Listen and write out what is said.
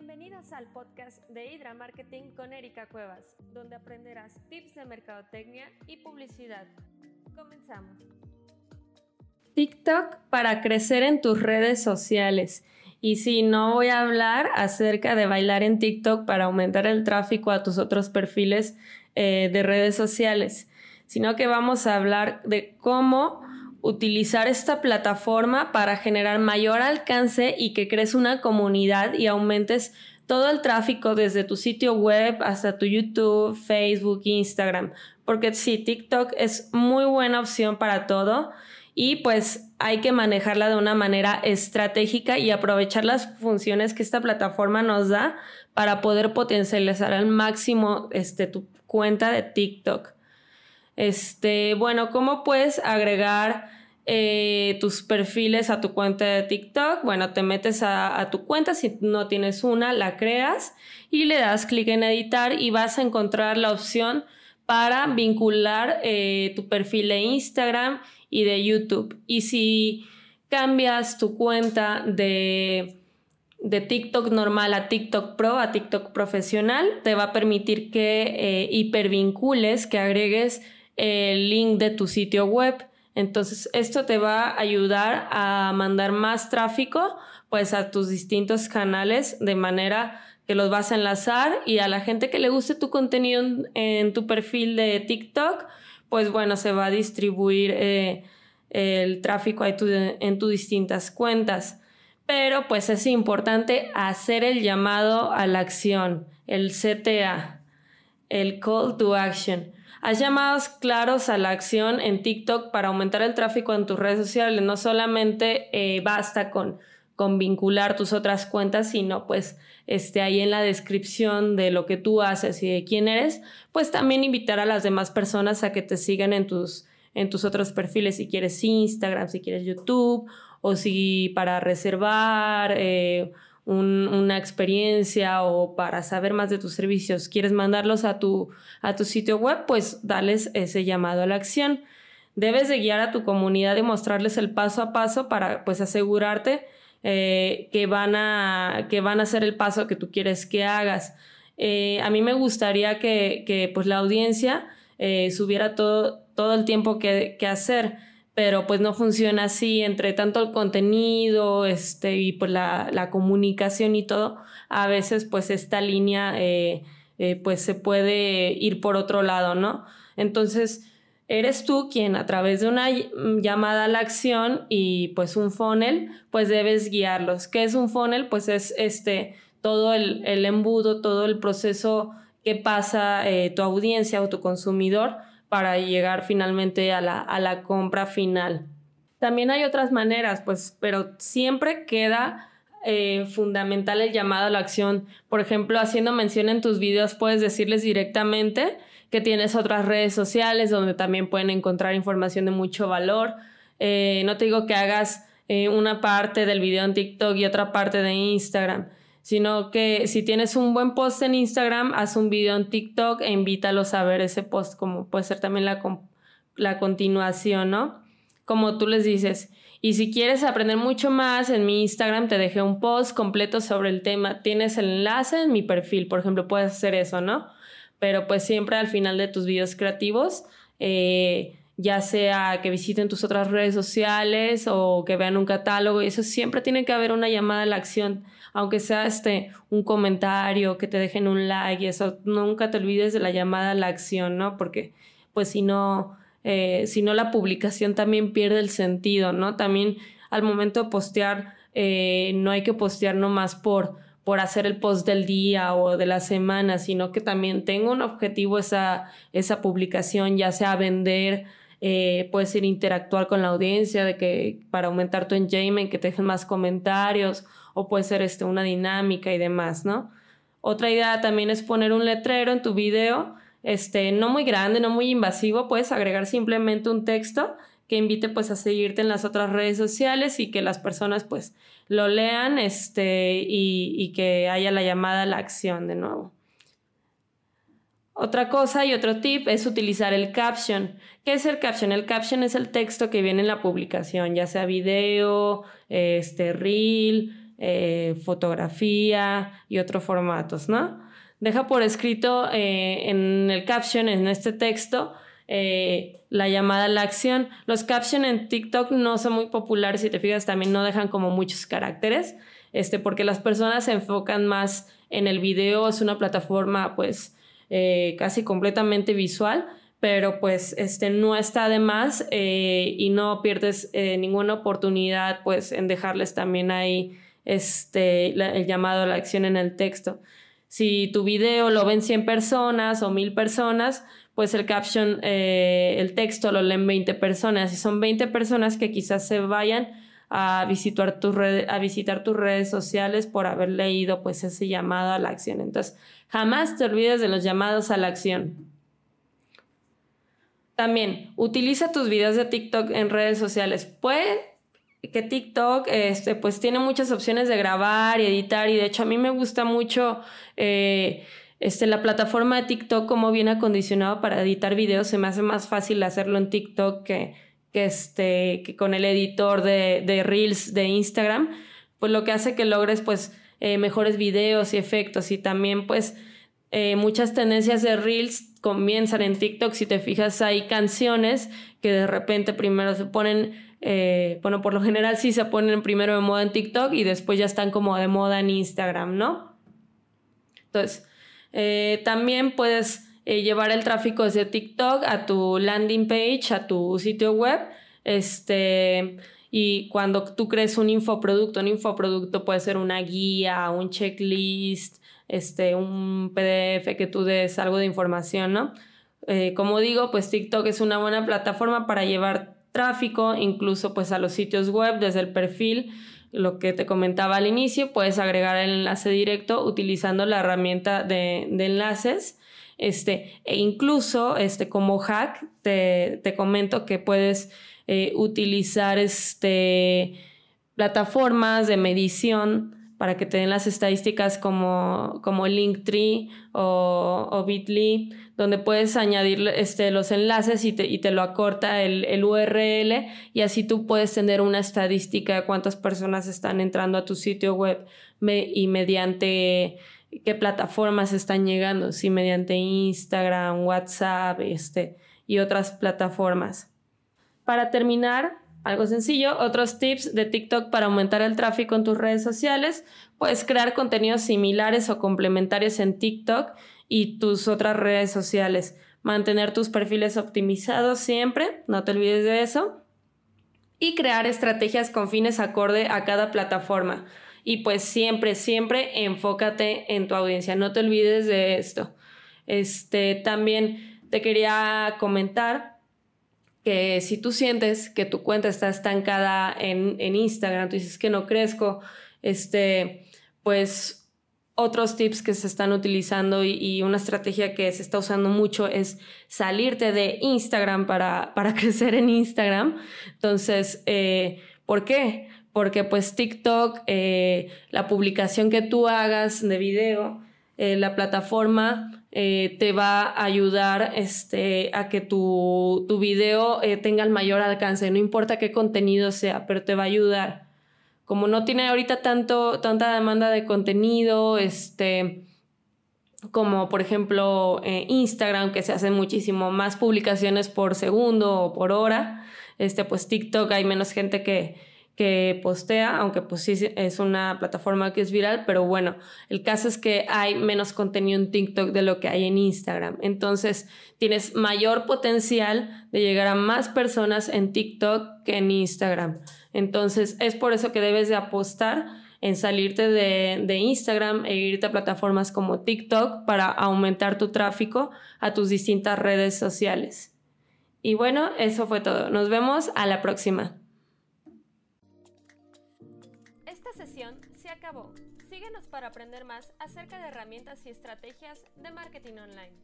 Bienvenidos al podcast de Hydra Marketing con Erika Cuevas, donde aprenderás tips de mercadotecnia y publicidad. Comenzamos. TikTok para crecer en tus redes sociales. Y si no voy a hablar acerca de bailar en TikTok para aumentar el tráfico a tus otros perfiles eh, de redes sociales, sino que vamos a hablar de cómo utilizar esta plataforma para generar mayor alcance y que crees una comunidad y aumentes todo el tráfico desde tu sitio web hasta tu YouTube, Facebook, Instagram. Porque sí, TikTok es muy buena opción para todo y pues hay que manejarla de una manera estratégica y aprovechar las funciones que esta plataforma nos da para poder potencializar al máximo este, tu cuenta de TikTok. Este, bueno, ¿cómo puedes agregar eh, tus perfiles a tu cuenta de TikTok? Bueno, te metes a, tu cuenta, si no tienes una, la creas y le das clic en editar y vas a encontrar la opción para vincular eh, tu perfil de Instagram y de YouTube. Y si cambias tu cuenta de de TikTok normal a TikTok Pro, a TikTok profesional, te va a permitir que eh, hipervincules, que agregues el link de tu sitio web. Entonces, esto te va a ayudar a mandar más tráfico pues a tus distintos canales de manera que los vas a enlazar y a la gente que le guste tu contenido en, tu perfil de TikTok, pues bueno, se va a distribuir eh, el tráfico en tus distintas cuentas. Pero pues es importante hacer el llamado a la acción, el CTA, el Call to Action. Haz llamados claros a la acción en TikTok para aumentar el tráfico en tus redes sociales. No solamente eh, basta con, con vincular tus otras cuentas, sino pues este, ahí en la descripción de lo que tú haces y de quién eres, pues también invitar a las demás personas a que te sigan en tus, en tus otros perfiles, si quieres Instagram, si quieres YouTube, o si para reservar. Eh, una experiencia o para saber más de tus servicios, quieres mandarlos a tu, a tu sitio web, pues dales ese llamado a la acción. Debes de guiar a tu comunidad y mostrarles el paso a paso para pues asegurarte eh, que, van a, que van a hacer el paso que tú quieres que hagas. Eh, a mí me gustaría que, que pues la audiencia eh, subiera todo, todo el tiempo que, que hacer pero pues no funciona así, entre tanto el contenido este, y pues la, comunicación y todo, a veces pues esta línea eh, eh, pues se puede ir por otro lado, ¿no? Entonces, eres tú quien a través de una llamada a la acción y pues un funnel, pues debes guiarlos. ¿Qué es un funnel? Pues es este, todo el, embudo, todo el proceso que pasa eh, tu audiencia o tu consumidor para llegar finalmente a la, compra final. También hay otras maneras, pues, pero siempre queda eh, fundamental el llamado a la acción. Por ejemplo, haciendo mención en tus videos, puedes decirles directamente que tienes otras redes sociales donde también pueden encontrar información de mucho valor. Eh, no te digo que hagas eh, una parte del video en TikTok y otra parte de Instagram sino que si tienes un buen post en Instagram, haz un video en TikTok e invítalos a ver ese post, como puede ser también la, la continuación, ¿no? Como tú les dices. Y si quieres aprender mucho más, en mi Instagram te dejé un post completo sobre el tema. Tienes el enlace en mi perfil, por ejemplo, puedes hacer eso, ¿no? Pero pues siempre al final de tus videos creativos, eh, ya sea que visiten tus otras redes sociales o que vean un catálogo, eso siempre tiene que haber una llamada a la acción aunque sea este un comentario, que te dejen un like y eso, nunca te olvides de la llamada a la acción, ¿no? Porque pues si no, eh, si no la publicación también pierde el sentido, ¿no? También al momento de postear, eh, no hay que postear nomás por, por hacer el post del día o de la semana, sino que también tenga un objetivo esa, esa publicación, ya sea vender, eh, puede ser interactuar con la audiencia, de que para aumentar tu engagement, que te dejen más comentarios o puede ser este, una dinámica y demás, ¿no? Otra idea también es poner un letrero en tu video, este, no muy grande, no muy invasivo, puedes agregar simplemente un texto que invite pues a seguirte en las otras redes sociales y que las personas pues lo lean este, y, y que haya la llamada a la acción de nuevo. Otra cosa y otro tip es utilizar el caption. ¿Qué es el caption? El caption es el texto que viene en la publicación, ya sea video, este, reel, eh, fotografía y otros formatos, ¿no? Deja por escrito eh, en el caption, en este texto, eh, la llamada a la acción. Los captions en TikTok no son muy populares, si te fijas, también no dejan como muchos caracteres, este, porque las personas se enfocan más en el video, es una plataforma pues casi completamente visual pero pues este no está de más eh, y no pierdes eh, ninguna oportunidad pues en dejarles también ahí este el llamado a la acción en el texto. Si tu video lo ven 100 personas o 1000 personas, pues el caption, eh, el texto lo leen 20 personas. Y son 20 personas que quizás se vayan a visitar, tus a visitar tus redes sociales por haber leído pues ese llamado a la acción. Entonces, jamás te olvides de los llamados a la acción. También, utiliza tus videos de TikTok en redes sociales. Puede que TikTok este, pues tiene muchas opciones de grabar y editar y de hecho a mí me gusta mucho eh, este, la plataforma de TikTok como viene acondicionado para editar videos. Se me hace más fácil hacerlo en TikTok que, que, este, que con el editor de, de, Reels de Instagram. Pues lo que hace que logres pues eh, mejores videos y efectos y también pues eh, muchas tendencias de Reels comienzan en TikTok. Si te fijas, hay canciones que de repente primero se ponen, eh, bueno, por lo general sí se ponen primero de moda en TikTok y después ya están como de moda en Instagram, ¿no? Entonces, también puedes llevar el tráfico desde TikTok a tu landing page, a tu sitio web. Este, y cuando tú crees un infoproducto, un infoproducto puede ser una guía, un checklist, este, un PDF que tú des algo de información, ¿no? Eh, como digo, pues TikTok es una buena plataforma para llevar tráfico, incluso pues a los sitios web desde el perfil, lo que te comentaba al inicio, puedes agregar el enlace directo utilizando la herramienta de, enlaces. Este, e incluso este, como hack, te, comento que puedes eh, utilizar este, plataformas de medición para que te den las estadísticas como, como Linktree o, o Bitly, donde puedes añadir este, los enlaces y te, y te lo acorta el, URL y así tú puedes tener una estadística de cuántas personas están entrando a tu sitio web y mediante qué plataformas están llegando, si mediante Instagram, WhatsApp este, y otras plataformas. Para terminar, algo sencillo, otros tips de TikTok para aumentar el tráfico en tus redes sociales. Puedes crear contenidos similares o complementarios en TikTok y tus otras redes sociales. Mantener tus perfiles optimizados siempre, no te olvides de eso. Y crear estrategias con fines acorde a cada plataforma. Y pues siempre, siempre enfócate en tu audiencia, no te olvides de esto. Este, también te quería comentar que si tú sientes que tu cuenta está estancada en, en Instagram, tú dices que no crezco, este, pues otros tips que se están utilizando y, una estrategia que se está usando mucho es salirte de Instagram para, para crecer en Instagram. Entonces, eh, ¿por qué? Porque pues TikTok, eh, la publicación que tú hagas de video, eh, la plataforma eh, te va a ayudar este, a que tu, tu video tenga el mayor alcance, no importa qué contenido sea, pero te va a ayudar. Como no tiene ahorita tanto, tanta demanda de contenido, este, como por ejemplo Instagram, que se hacen muchísimo más publicaciones por segundo o por hora, este, pues TikTok hay menos gente que, que postea, aunque pues sí es una plataforma que es viral, pero bueno, el caso es que hay menos contenido en TikTok de lo que hay en Instagram. Entonces, tienes mayor potencial de llegar a más personas en TikTok que en Instagram. Entonces, es por eso que debes de apostar en salirte de, de Instagram e irte a plataformas como TikTok para aumentar tu tráfico a tus distintas redes sociales. Y bueno, eso fue todo. Nos vemos a la próxima. Síguenos para aprender más acerca de herramientas y estrategias de marketing online.